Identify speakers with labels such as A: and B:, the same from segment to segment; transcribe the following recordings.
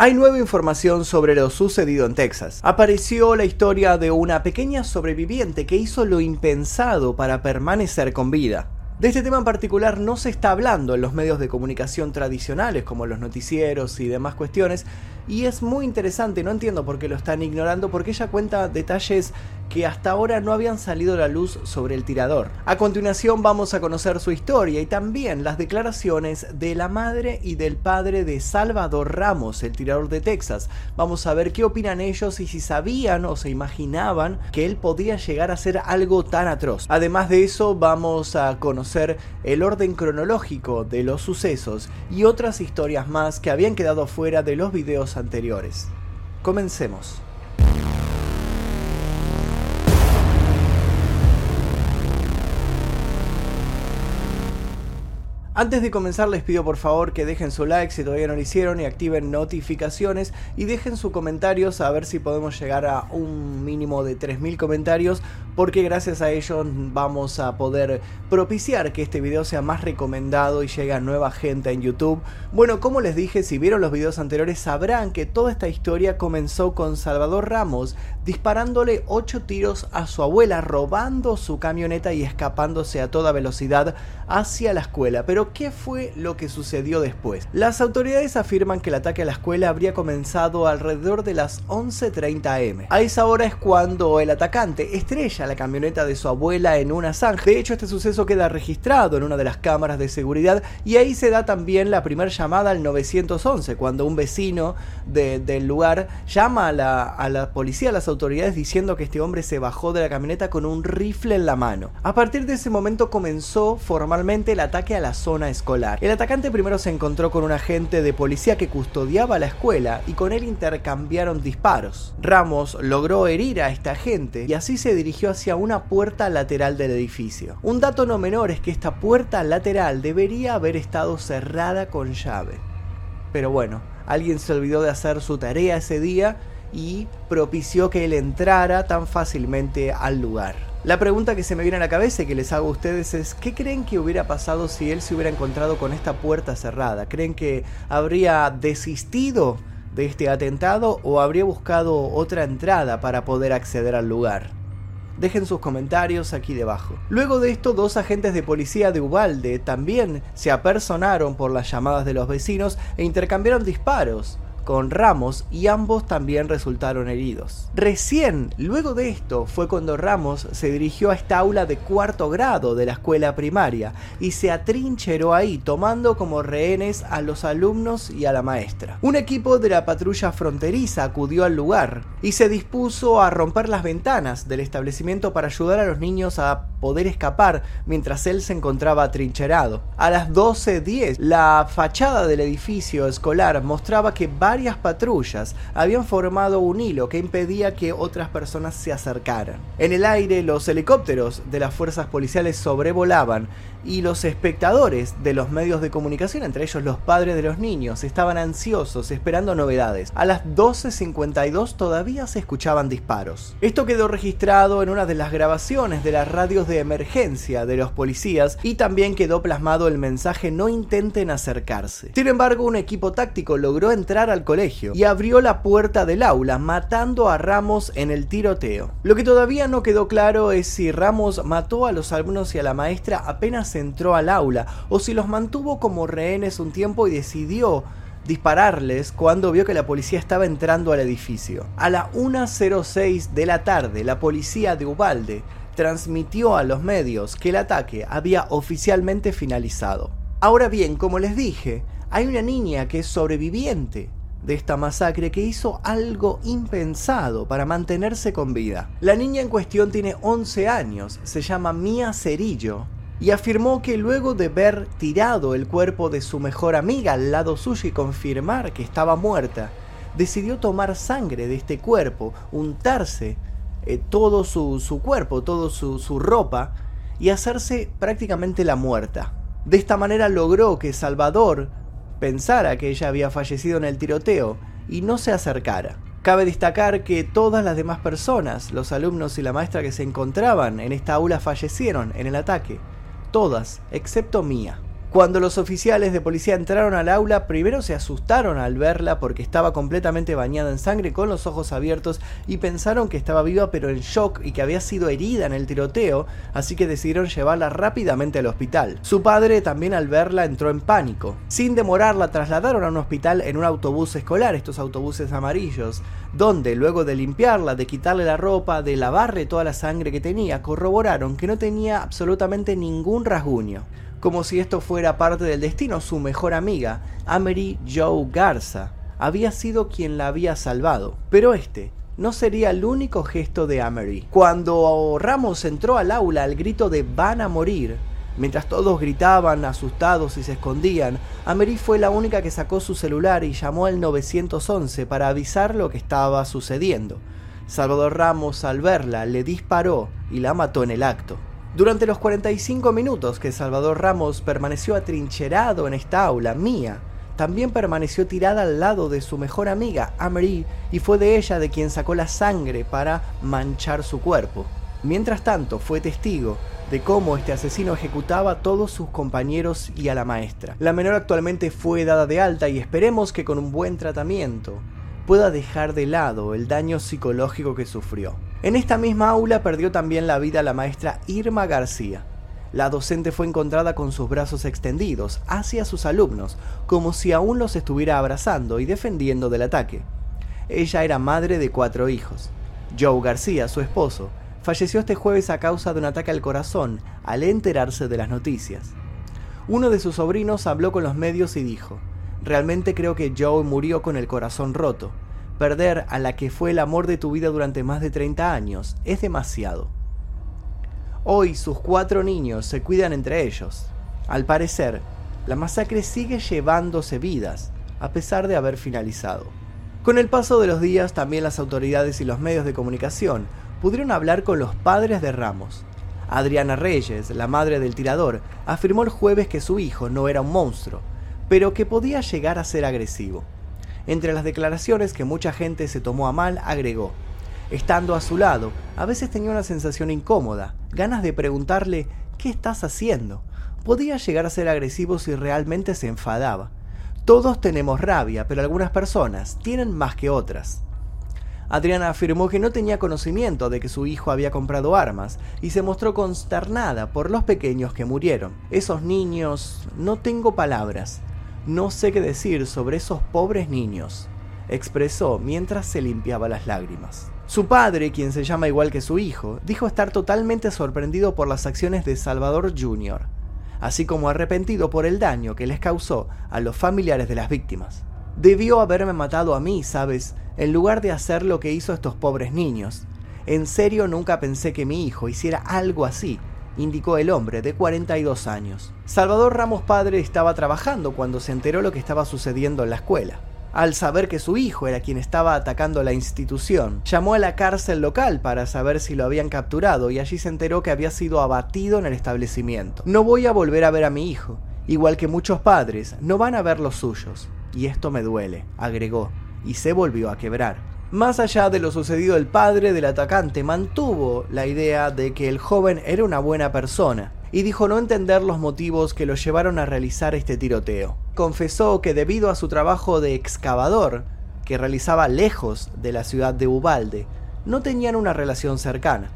A: Hay nueva información sobre lo sucedido en Texas. Apareció la historia de una pequeña sobreviviente que hizo lo impensado para permanecer con vida. De este tema en particular no se está hablando en los medios de comunicación tradicionales como los noticieros y demás cuestiones y es muy interesante, no entiendo por qué lo están ignorando porque ella cuenta detalles que hasta ahora no habían salido a la luz sobre el tirador. A continuación vamos a conocer su historia y también las declaraciones de la madre y del padre de Salvador Ramos, el tirador de Texas. Vamos a ver qué opinan ellos y si sabían o se imaginaban que él podía llegar a ser algo tan atroz. Además de eso vamos a conocer el orden cronológico de los sucesos y otras historias más que habían quedado fuera de los videos anteriores. Comencemos. Antes de comenzar les pido por favor que dejen su like si todavía no lo hicieron y activen notificaciones y dejen sus comentarios a ver si podemos llegar a un mínimo de 3.000 comentarios porque gracias a ellos vamos a poder propiciar que este video sea más recomendado y llegue a nueva gente en YouTube. Bueno, como les dije, si vieron los videos anteriores sabrán que toda esta historia comenzó con Salvador Ramos disparándole 8 tiros a su abuela, robando su camioneta y escapándose a toda velocidad hacia la escuela. Pero ¿qué fue lo que sucedió después? Las autoridades afirman que el ataque a la escuela habría comenzado alrededor de las 11.30 am. A esa hora es cuando el atacante estrella la camioneta de su abuela en una zanja. De hecho, este suceso queda registrado en una de las cámaras de seguridad y ahí se da también la primera llamada al 911, cuando un vecino del lugar llama a la, a policía, a las autoridades, diciendo que este hombre se bajó de la camioneta con un rifle en la mano. A partir de ese momento comenzó formalmente el ataque a la zona escolar. El atacante primero se encontró con un agente de policía que custodiaba la escuela y con él intercambiaron disparos. Ramos logró herir a este agente y así se dirigió hacia una puerta lateral del edificio. Un dato no menor es que esta puerta lateral debería haber estado cerrada con llave. Pero bueno, alguien se olvidó de hacer su tarea ese día y propició que él entrara tan fácilmente al lugar. La pregunta que se me viene a la cabeza y que les hago a ustedes es, ¿qué creen que hubiera pasado si él se hubiera encontrado con esta puerta cerrada? ¿Creen que habría desistido de este atentado o habría buscado otra entrada para poder acceder al lugar? Dejen sus comentarios aquí debajo. Luego de esto, dos agentes de policía de Ubalde también se apersonaron por las llamadas de los vecinos e intercambiaron disparos con Ramos y ambos también resultaron heridos. Recién, luego de esto, fue cuando Ramos se dirigió a esta aula de cuarto grado de la escuela primaria y se atrincheró ahí tomando como rehenes a los alumnos y a la maestra. Un equipo de la patrulla fronteriza acudió al lugar y se dispuso a romper las ventanas del establecimiento para ayudar a los niños a poder escapar mientras él se encontraba atrincherado. A las 12.10, la fachada del edificio escolar mostraba que varios varias patrullas habían formado un hilo que impedía que otras personas se acercaran. En el aire los helicópteros de las fuerzas policiales sobrevolaban y los espectadores de los medios de comunicación, entre ellos los padres de los niños, estaban ansiosos esperando novedades. A las 12.52 todavía se escuchaban disparos. Esto quedó registrado en una de las grabaciones de las radios de emergencia de los policías y también quedó plasmado el mensaje no intenten acercarse. Sin embargo, un equipo táctico logró entrar al colegio y abrió la puerta del aula, matando a Ramos en el tiroteo. Lo que todavía no quedó claro es si Ramos mató a los alumnos y a la maestra apenas entró al aula, o si los mantuvo como rehenes un tiempo y decidió dispararles cuando vio que la policía estaba entrando al edificio. A la 1.06 de la tarde, la policía de Ubalde transmitió a los medios que el ataque había oficialmente finalizado. Ahora bien, como les dije, hay una niña que es sobreviviente de esta masacre que hizo algo impensado para mantenerse con vida. La niña en cuestión tiene 11 años, se llama Mia Cerillo y afirmó que luego de ver tirado el cuerpo de su mejor amiga al lado suyo y confirmar que estaba muerta, decidió tomar sangre de este cuerpo, untarse eh, todo su, cuerpo, toda su, su ropa y hacerse prácticamente la muerta. De esta manera logró que Salvador pensara que ella había fallecido en el tiroteo y no se acercara. Cabe destacar que todas las demás personas, los alumnos y la maestra que se encontraban en esta aula fallecieron en el ataque. Todas, excepto Mía. Cuando los oficiales de policía entraron al aula, primero se asustaron al verla porque estaba completamente bañada en sangre con los ojos abiertos y pensaron que estaba viva pero en shock y que había sido herida en el tiroteo, así que decidieron llevarla rápidamente al hospital. Su padre también al verla entró en pánico. Sin demorar la trasladaron a un hospital en un autobús escolar, estos autobuses amarillos, donde luego de limpiarla, de quitarle la ropa, de lavarle toda la sangre que tenía, corroboraron que no tenía absolutamente ningún rasguño como si esto fuera parte del destino, su mejor amiga, Amery Joe Garza, había sido quien la había salvado. Pero este no sería el único gesto de Amery. Cuando Ramos entró al aula al grito de van a morir, mientras todos gritaban asustados y se escondían, Amery fue la única que sacó su celular y llamó al 911 para avisar lo que estaba sucediendo. Salvador Ramos al verla le disparó y la mató en el acto. Durante los 45 minutos que Salvador Ramos permaneció atrincherado en esta aula, Mía también permaneció tirada al lado de su mejor amiga, Amery, y fue de ella de quien sacó la sangre para manchar su cuerpo. Mientras tanto, fue testigo de cómo este asesino ejecutaba a todos sus compañeros y a la maestra. La menor actualmente fue dada de alta y esperemos que con un buen tratamiento pueda dejar de lado el daño psicológico que sufrió. En esta misma aula perdió también la vida la maestra Irma García. La docente fue encontrada con sus brazos extendidos hacia sus alumnos, como si aún los estuviera abrazando y defendiendo del ataque. Ella era madre de cuatro hijos. Joe García, su esposo, falleció este jueves a causa de un ataque al corazón al enterarse de las noticias. Uno de sus sobrinos habló con los medios y dijo, Realmente creo que Joe murió con el corazón roto. Perder a la que fue el amor de tu vida durante más de 30 años es demasiado. Hoy sus cuatro niños se cuidan entre ellos. Al parecer, la masacre sigue llevándose vidas, a pesar de haber finalizado. Con el paso de los días, también las autoridades y los medios de comunicación pudieron hablar con los padres de Ramos. Adriana Reyes, la madre del tirador, afirmó el jueves que su hijo no era un monstruo, pero que podía llegar a ser agresivo. Entre las declaraciones que mucha gente se tomó a mal, agregó, Estando a su lado, a veces tenía una sensación incómoda, ganas de preguntarle, ¿qué estás haciendo? Podía llegar a ser agresivo si realmente se enfadaba. Todos tenemos rabia, pero algunas personas tienen más que otras. Adriana afirmó que no tenía conocimiento de que su hijo había comprado armas y se mostró consternada por los pequeños que murieron. Esos niños... no tengo palabras. No sé qué decir sobre esos pobres niños, expresó mientras se limpiaba las lágrimas. Su padre, quien se llama igual que su hijo, dijo estar totalmente sorprendido por las acciones de Salvador Jr., así como arrepentido por el daño que les causó a los familiares de las víctimas. Debió haberme matado a mí, ¿sabes? En lugar de hacer lo que hizo estos pobres niños. En serio nunca pensé que mi hijo hiciera algo así, indicó el hombre de 42 años. Salvador Ramos padre estaba trabajando cuando se enteró lo que estaba sucediendo en la escuela. Al saber que su hijo era quien estaba atacando la institución, llamó a la cárcel local para saber si lo habían capturado y allí se enteró que había sido abatido en el establecimiento. No voy a volver a ver a mi hijo, igual que muchos padres, no van a ver los suyos. Y esto me duele, agregó, y se volvió a quebrar. Más allá de lo sucedido, el padre del atacante mantuvo la idea de que el joven era una buena persona y dijo no entender los motivos que lo llevaron a realizar este tiroteo. Confesó que debido a su trabajo de excavador, que realizaba lejos de la ciudad de Ubalde, no tenían una relación cercana.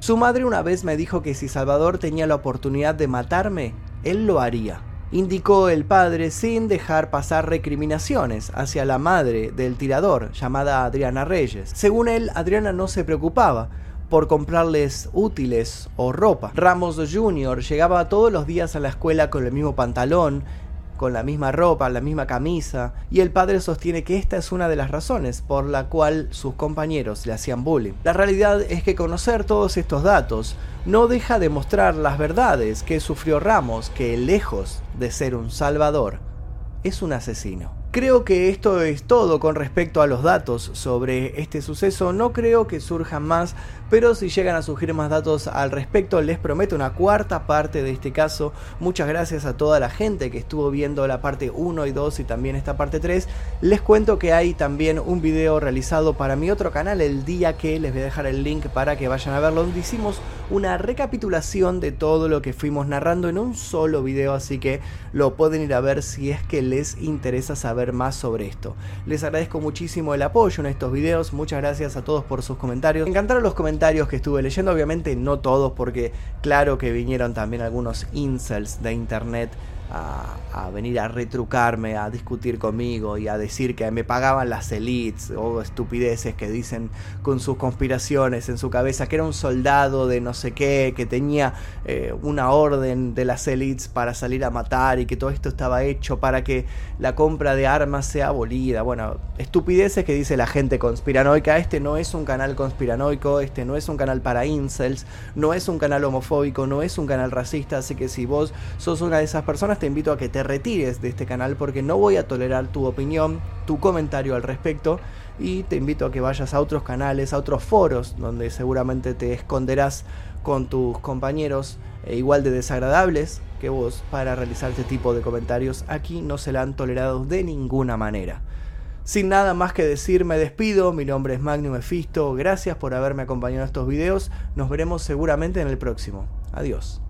A: Su madre una vez me dijo que si Salvador tenía la oportunidad de matarme, él lo haría indicó el padre sin dejar pasar recriminaciones hacia la madre del tirador, llamada Adriana Reyes. Según él, Adriana no se preocupaba por comprarles útiles o ropa. Ramos Jr. llegaba todos los días a la escuela con el mismo pantalón, con la misma ropa, la misma camisa, y el padre sostiene que esta es una de las razones por la cual sus compañeros le hacían bullying. La realidad es que conocer todos estos datos no deja de mostrar las verdades que sufrió Ramos, que lejos de ser un salvador, es un asesino. Creo que esto es todo con respecto a los datos sobre este suceso. No creo que surjan más, pero si llegan a surgir más datos al respecto, les prometo una cuarta parte de este caso. Muchas gracias a toda la gente que estuvo viendo la parte 1 y 2 y también esta parte 3. Les cuento que hay también un video realizado para mi otro canal el día que les voy a dejar el link para que vayan a verlo, donde hicimos una recapitulación de todo lo que fuimos narrando en un solo video, así que lo pueden ir a ver si es que les interesa saber más sobre esto. Les agradezco muchísimo el apoyo en estos videos, muchas gracias a todos por sus comentarios. Me encantaron los comentarios que estuve leyendo, obviamente no todos porque claro que vinieron también algunos incels de internet a, venir a retrucarme, a discutir conmigo y a decir que me pagaban las elites o estupideces que dicen con sus conspiraciones en su cabeza, que era un soldado de no sé qué, que tenía eh, una orden de las elites para salir a matar y que todo esto estaba hecho para que la compra de armas sea abolida. Bueno, estupideces que dice la gente conspiranoica. Este no es un canal conspiranoico, este no es un canal para incels, no es un canal homofóbico, no es un canal racista, así que si vos sos una de esas personas, te invito a que te retires de este canal porque no voy a tolerar tu opinión, tu comentario al respecto y te invito a que vayas a otros canales, a otros foros donde seguramente te esconderás con tus compañeros e igual de desagradables que vos para realizar este tipo de comentarios. Aquí no se la han tolerado de ninguna manera. Sin nada más que decir, me despido. Mi nombre es Magnum Mephisto. Gracias por haberme acompañado en estos videos. Nos veremos seguramente en el próximo. Adiós.